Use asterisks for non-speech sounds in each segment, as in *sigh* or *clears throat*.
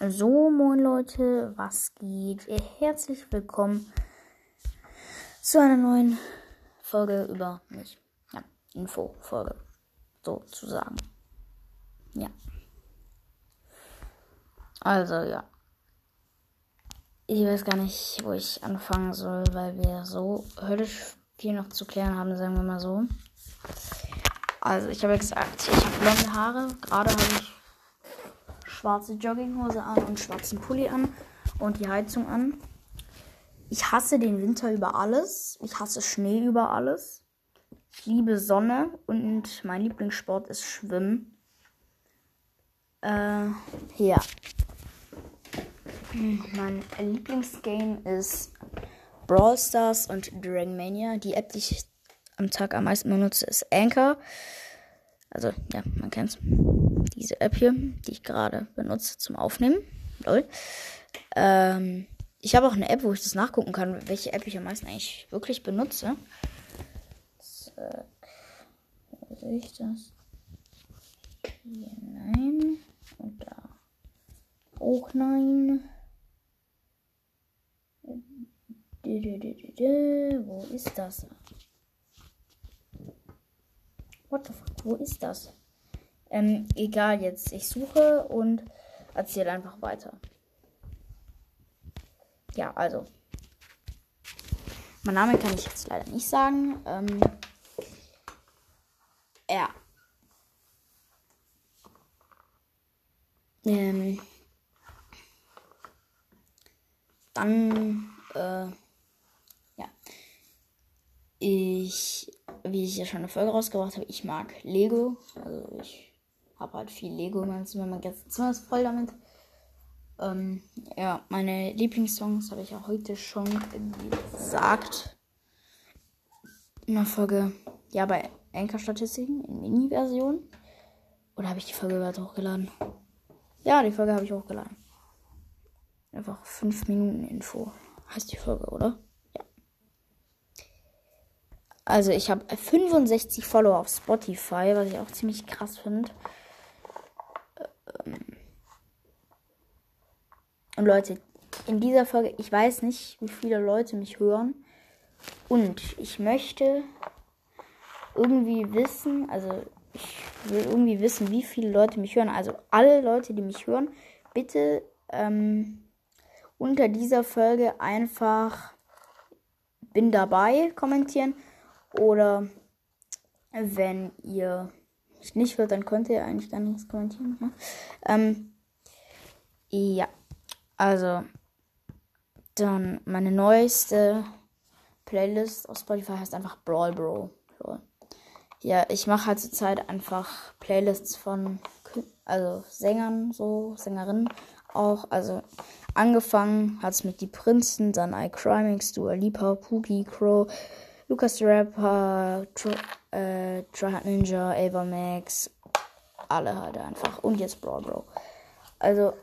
So, moin Leute, was geht? Herzlich willkommen zu einer neuen Folge über mich. Ja, Info-Folge, sozusagen. Ja. Also, ja. Ich weiß gar nicht, wo ich anfangen soll, weil wir so höllisch viel noch zu klären haben, sagen wir mal so. Also, ich habe gesagt, ich habe blonde Haare. Gerade habe ich schwarze Jogginghose an und schwarzen Pulli an und die Heizung an. Ich hasse den Winter über alles. Ich hasse Schnee über alles. Ich liebe Sonne und mein Lieblingssport ist Schwimmen. Äh, ja. Mein Lieblingsgame ist Brawl Stars und Dragon Mania. Die App, die ich am Tag am meisten benutze, ist Anchor. Also, ja, man kennt's diese App hier, die ich gerade benutze zum Aufnehmen. Lol. Ähm, ich habe auch eine App, wo ich das nachgucken kann, welche App ich am meisten eigentlich wirklich benutze. Zack. Wo sehe ich das? Hier nein. Und da auch nein. Wo ist das? What the fuck? Wo ist das? Ähm, egal jetzt. Ich suche und erzähle einfach weiter. Ja, also. Mein Name kann ich jetzt leider nicht sagen. Ähm, ja. Ähm, dann, äh, ja. Ich, wie ich ja schon eine Folge rausgebracht habe, ich mag Lego. Also ich habe halt viel Lego in meinem Zimmer. Mein ganzes Zimmer ist voll damit. Ähm, ja, meine Lieblingssongs habe ich auch heute schon gesagt. In der Folge, ja, bei Anchor-Statistiken in Mini-Version. Oder habe ich die Folge überhaupt hochgeladen? Ja, die Folge habe ich hochgeladen. Einfach 5 Minuten Info heißt die Folge, oder? Also ich habe 65 Follower auf Spotify, was ich auch ziemlich krass finde. Und Leute, in dieser Folge, ich weiß nicht, wie viele Leute mich hören. Und ich möchte irgendwie wissen, also ich will irgendwie wissen, wie viele Leute mich hören. Also alle Leute, die mich hören, bitte ähm, unter dieser Folge einfach bin dabei kommentieren. Oder wenn ihr mich nicht hört, dann könnt ihr eigentlich gar nichts kommentieren. Ne? Ähm, ja. Also, dann meine neueste Playlist auf Spotify heißt einfach Brawl Bro. Ja, ich mache halt zurzeit einfach Playlists von also Sängern, so Sängerinnen auch. Also angefangen hat es mit Die Prinzen, dann I Crimix, Dua Lipa, Pookie, Crow, Lucas the Rapper, Tr äh, Ninja, Ava Max, alle halt einfach. Und jetzt Brawl Bro. Also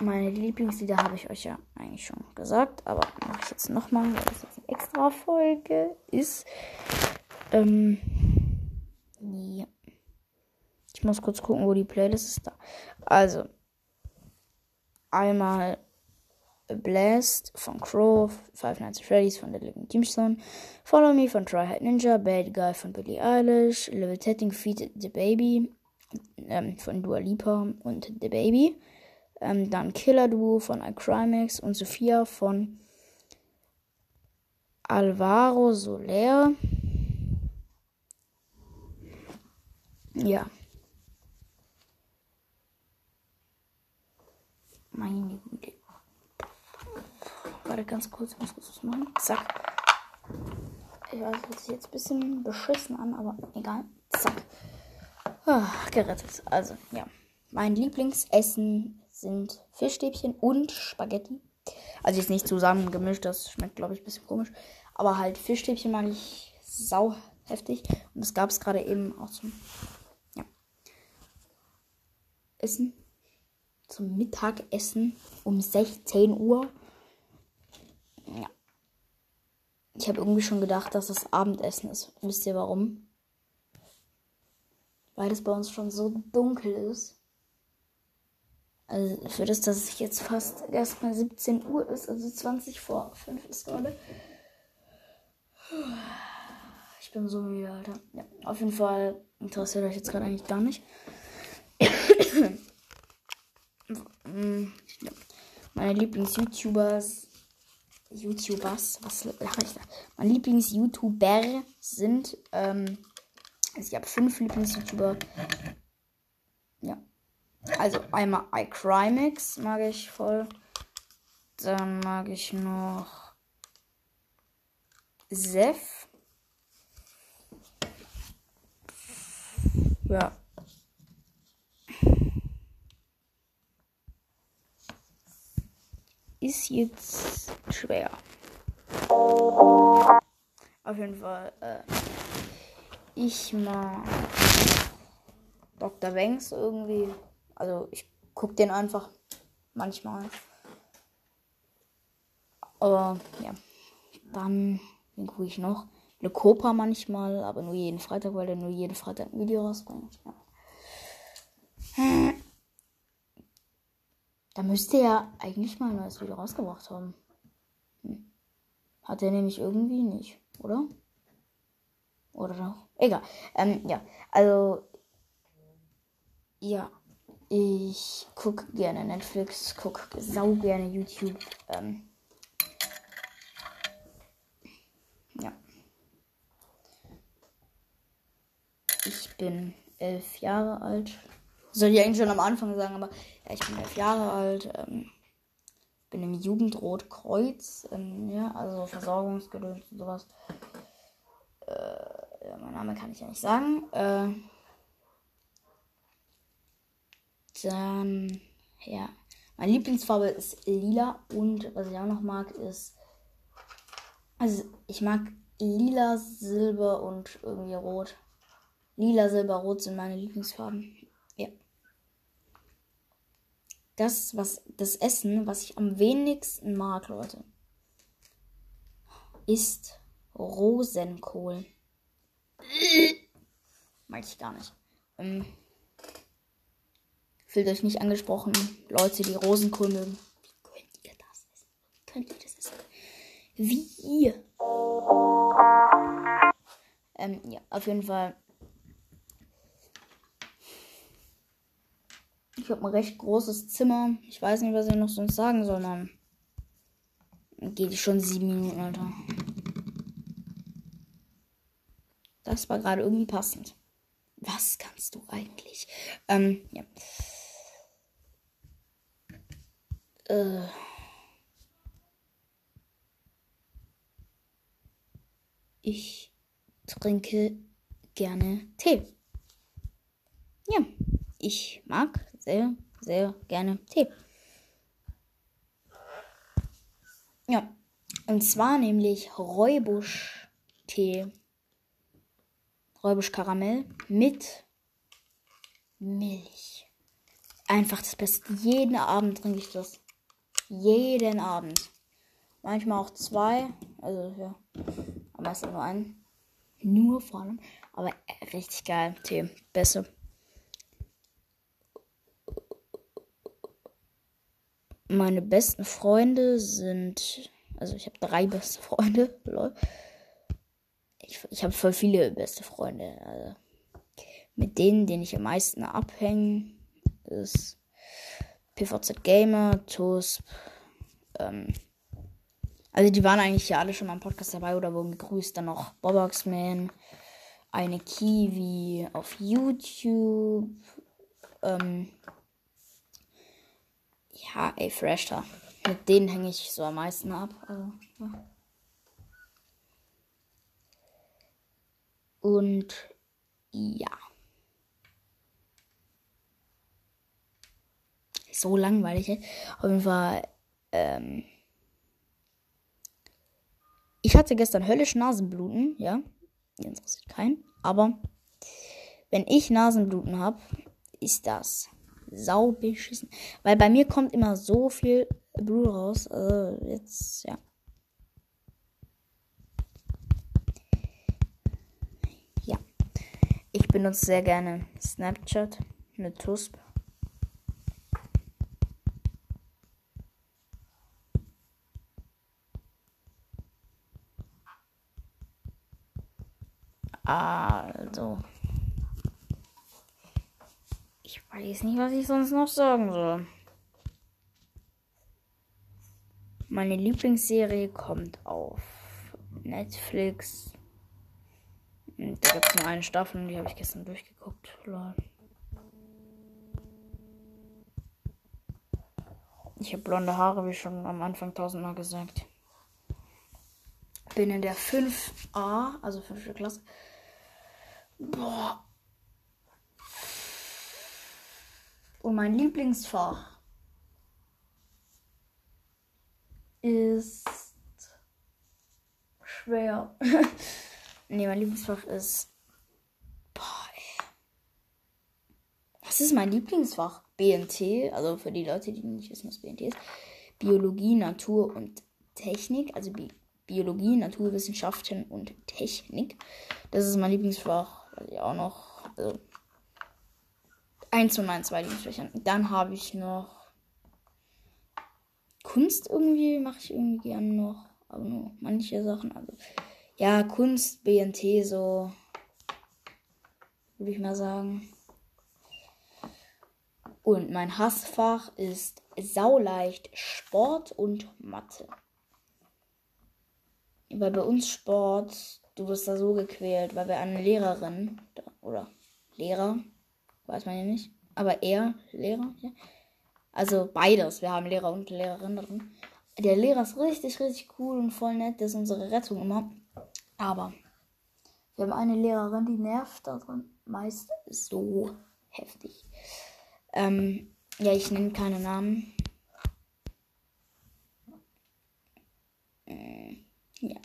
meine Lieblingslieder habe ich euch ja eigentlich schon gesagt, aber mache ich jetzt nochmal, weil das jetzt eine extra Folge ist. Ähm, ja. Ich muss kurz gucken, wo die Playlist ist da. Also, einmal Blast von Crow, Five Nights at Freddy's von The Living Tombstone, Follow Me von Try Hard Ninja, Bad Guy von Billie Eilish, Levitating Feet The Baby ähm, von Dua Lipa und The Baby. Ähm, dann Killer Duo von iCrimex und Sophia von Alvaro Soler. Ja. Meine Güte. Warte ganz kurz, ich muss kurz was machen. Zack. Ich weiß, das sich jetzt ein bisschen beschissen an, aber egal. Zack. Ah, gerettet. Also, ja. Mein Lieblingsessen sind Fischstäbchen und Spaghetti. Also jetzt nicht zusammen gemischt, das schmeckt, glaube ich, ein bisschen komisch. Aber halt Fischstäbchen mag ich sau heftig. Und das gab es gerade eben auch zum ja, Essen. Zum Mittagessen um 16 Uhr. Ja. Ich habe irgendwie schon gedacht, dass das Abendessen ist. Wisst ihr warum? Weil es bei uns schon so dunkel ist. Also für das, dass es jetzt fast erst mal 17 Uhr ist, also 20 vor 5 ist gerade. Ich bin so müde, Alter. Ja, auf jeden Fall interessiert euch jetzt gerade eigentlich gar nicht. *coughs* Meine Lieblings-YouTubers. YouTubers, was lache ich da? Meine Lieblings-YouTuber sind, ähm, also ich habe fünf Lieblings-YouTuber. Ja. Also einmal iCrimex mag ich voll. Dann mag ich noch Seth. Ja. Ist jetzt schwer. Auf jeden Fall. Äh, ich mag Dr. Banks irgendwie. Also ich gucke den einfach manchmal. Aber ja. Dann, gucke ich noch. Le Copa manchmal, aber nur jeden Freitag, weil der nur jeden Freitag ein Video rausbringt. Ja. Da müsste er eigentlich mal ein neues Video rausgebracht haben. Hm. Hat er nämlich irgendwie nicht, oder? Oder doch? Egal. Ähm, ja, also. Ja. Ich gucke gerne Netflix, gucke sau gerne YouTube. Ähm, ja. Ich bin elf Jahre alt. Soll ich eigentlich schon am Anfang sagen, aber ja, ich bin elf Jahre alt. Ähm, bin im Jugendrotkreuz. Ähm, ja, also Versorgungsgedöns und sowas. Äh, ja, mein Name kann ich ja nicht sagen. Äh, dann, ja. Meine Lieblingsfarbe ist lila und was ich auch noch mag ist. Also, ich mag lila, silber und irgendwie rot. Lila, silber, rot sind meine Lieblingsfarben. Das, was, das Essen, was ich am wenigsten mag, Leute, ist Rosenkohl. *clears throat* mag ich gar nicht. Ähm, Fühlt euch nicht angesprochen, Leute, die Rosenkohl mögen. Wie könnt ihr das essen? Wie könnt ihr das essen? Wie ihr? Ähm, ja, auf jeden Fall. Ich habe ein recht großes Zimmer. Ich weiß nicht, was ich noch sonst sagen soll, Mann. Geht schon sieben Minuten, Alter. Das war gerade irgendwie passend. Was kannst du eigentlich? Ähm, ja. Äh. Ich trinke gerne Tee. Ja, ich mag sehr, sehr gerne Tee. Ja, und zwar nämlich Räubusch-Tee. Räubusch-Karamell mit Milch. Einfach das Beste. Jeden Abend trinke ich das. Jeden Abend. Manchmal auch zwei. Also ja. Aber meistens nur einen. Nur vor allem. Aber äh, richtig geil. Tee. Besser. Meine besten Freunde sind. Also ich habe drei beste *laughs* Freunde. Ich, ich habe voll viele beste Freunde. Also mit denen, denen ich am meisten abhänge, ist PVZ Gamer, Tosp. Ähm, also die waren eigentlich ja alle schon im Podcast dabei oder wurden gegrüßt. Dann noch Boboxman, eine Kiwi auf YouTube. Ähm, ja, ey, Fresh da. Mit denen hänge ich so am meisten ab. Also. Und ja. so langweilig. Auf jeden Fall, ähm, ich hatte gestern höllisch Nasenbluten, ja. Interessiert keinen. Aber wenn ich Nasenbluten habe, ist das sau beschissen. Weil bei mir kommt immer so viel Blue raus. Also jetzt, ja. Ja. Ich benutze sehr gerne Snapchat, mit TUSP. Also. Ich weiß nicht, was ich sonst noch sagen soll. Meine Lieblingsserie kommt auf Netflix. Da gibt es nur eine Staffel die habe ich gestern durchgeguckt. Ich habe blonde Haare, wie schon am Anfang tausendmal gesagt. Bin in der 5a, also 5. Klasse. Boah. Und mein Lieblingsfach ist schwer. *laughs* nee, mein Lieblingsfach ist. Boah, ey. Was ist mein Lieblingsfach? BNT, also für die Leute, die nicht wissen, was BNT ist. Biologie, Natur und Technik, also Bi Biologie, Naturwissenschaften und Technik. Das ist mein Lieblingsfach, weil ich auch noch, also eins von meinen zwei Lieblingsfächern. Dann habe ich noch Kunst irgendwie, mache ich irgendwie gerne noch, aber nur manche Sachen. Also ja, Kunst, BNT, so würde ich mal sagen. Und mein Hassfach ist sauleicht Sport und Mathe. Weil bei uns Sport, du wirst da so gequält, weil wir eine Lehrerin oder Lehrer, weiß man ja nicht, aber er Lehrer, ja. Also beides, wir haben Lehrer und Lehrerin drin. Der Lehrer ist richtig, richtig cool und voll nett, das ist unsere Rettung immer. Aber wir haben eine Lehrerin, die nervt da drin meist so heftig. Ähm, ja, ich nenne keine Namen. Äh, ja.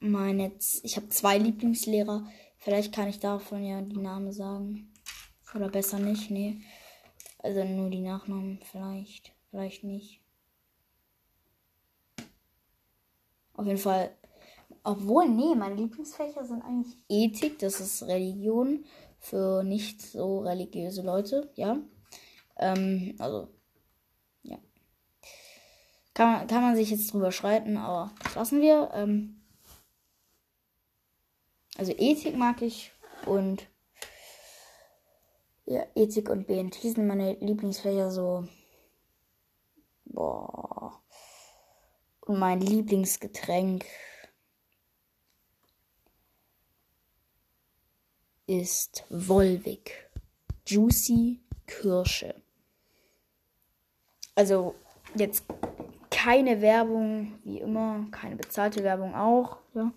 Meine, ich habe zwei Lieblingslehrer. Vielleicht kann ich davon ja die Namen sagen. Oder besser nicht, nee. Also nur die Nachnamen vielleicht. Vielleicht nicht. Auf jeden Fall. Obwohl, nee, meine Lieblingsfächer sind eigentlich Ethik, das ist Religion für nicht so religiöse Leute, ja. Ähm, also, ja. Kann man, kann man sich jetzt drüber streiten, aber das lassen wir. Ähm, also Ethik mag ich und ja, Ethik und BNT sind meine Lieblingsfächer so. Boah. Und mein Lieblingsgetränk ist Volvic. Juicy Kirsche. Also jetzt keine Werbung, wie immer, keine bezahlte Werbung auch. Ja.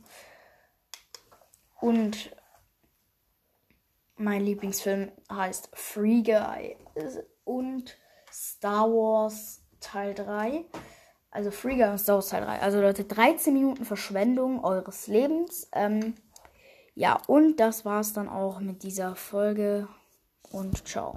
Und mein Lieblingsfilm heißt Free Guy und Star Wars Teil 3. Also Free Guy und Star Wars Teil 3. Also Leute, 13 Minuten Verschwendung eures Lebens. Ähm, ja, und das war's dann auch mit dieser Folge und ciao.